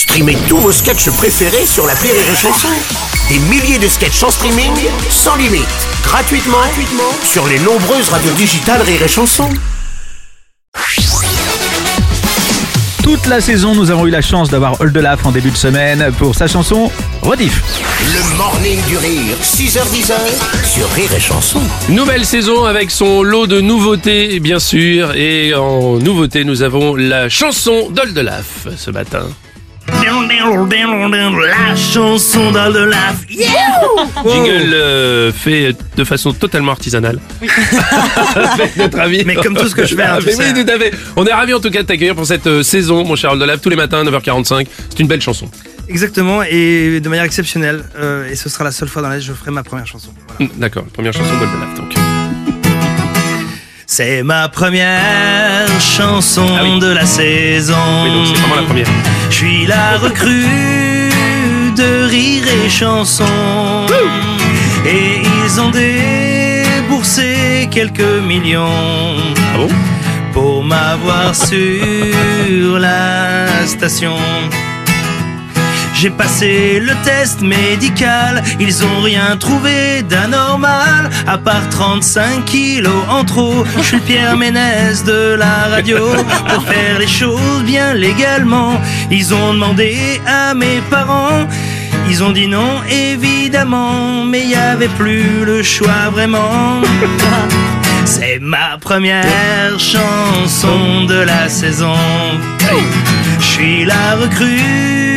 Streamez tous vos sketchs préférés sur la Rire et Chanson. Des milliers de sketchs en streaming, sans limite, gratuitement, gratuitement sur les nombreuses radios digitales Rire et Chanson. Toute la saison, nous avons eu la chance d'avoir Oldelaf en début de semaine pour sa chanson Rediff. Le morning du rire, 6h10 sur Rire et Chanson. Nouvelle saison avec son lot de nouveautés, bien sûr. Et en nouveauté, nous avons la chanson d'Oldelaf ce matin. La chanson d'Aldelaf. Jingle euh, fait de façon totalement artisanale. avec notre ami. Mais comme tout ce que je fais, hein, tu Mais sais. oui, tout à fait. On est ravis en tout cas de t'accueillir pour cette euh, saison, mon cher Oldelaf, tous les matins, 9h45. C'est une belle chanson. Exactement, et de manière exceptionnelle. euh, et ce sera la seule fois dans l'année que je ferai ma première chanson. Voilà. Mm, D'accord, première chanson d'Oldelaf donc. C'est ma première chanson Ah oui. de la saison. Oui, donc c'est vraiment la première. Je suis la recrue de rire et chanson. Et ils ont déboursé quelques millions Ah bon? Pour m'avoir sur la station. J'ai passé le test médical, ils ont rien trouvé d'anormal, à part 35 kilos en trop. Je suis Pierre Ménès de la radio, pour faire les choses bien légalement. Ils ont demandé à mes parents, ils ont dit non évidemment, mais il y avait plus le choix vraiment. C'est ma première chanson de la saison. Je suis la recrue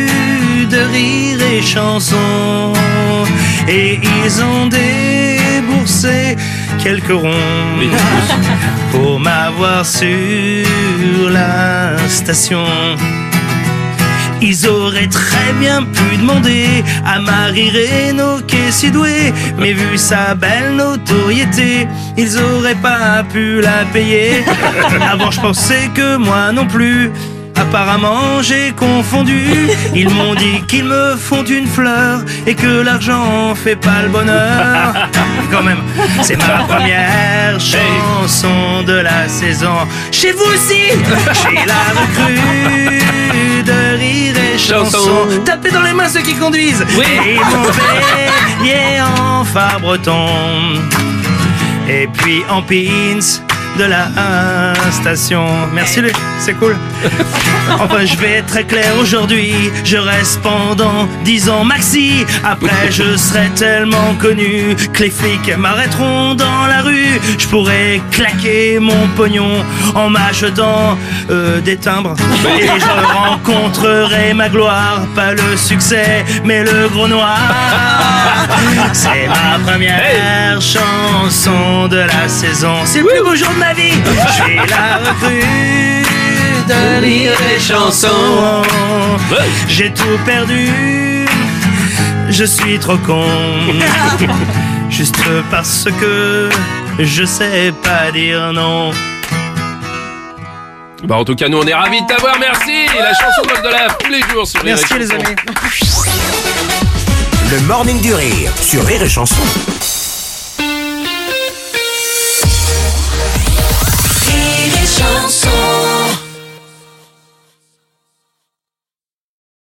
rire et chanson. Et ils ont déboursé quelques ronds pour m'avoir sur la station. Ils auraient très bien pu demander à Marie Reynaud qui est si douée, mais vu sa belle notoriété, ils auraient pas pu la payer. Avant, je pensais que moi non plus. Apparemment, j'ai confondu. Ils m'ont dit qu'ils me font une fleur et que l'argent fait pas le bonheur. Quand même, c'est ma première chanson de la saison. Chez vous aussi, j'ai la recrue de rire et chanson. Tapez dans les mains ceux qui conduisent. Oui. Et mon bélier en phare breton. Et puis en pins de la station. Merci Luc, c'est cool. Enfin, je vais être très clair aujourd'hui. Je reste pendant 10 ans maxi. Après, je serai tellement connu que les flics m'arrêteront dans la rue. Je pourrais claquer mon pognon en m'achetant euh, des timbres. Et je rencontrerai ma gloire. Pas le succès, mais le gros noir. C'est ma première chanson de la saison. C'est le plus beau jour de ma vie. Je suis la recrue de rire et chansons. J'ai tout perdu. Je suis trop con. Juste parce que je sais pas dire non. Bah en tout cas, nous on est ravis de t'avoir, merci La chanson d'Oldelaf tous les jours sur et Merci les amis. Le morning du rire sur Rire et Chanson.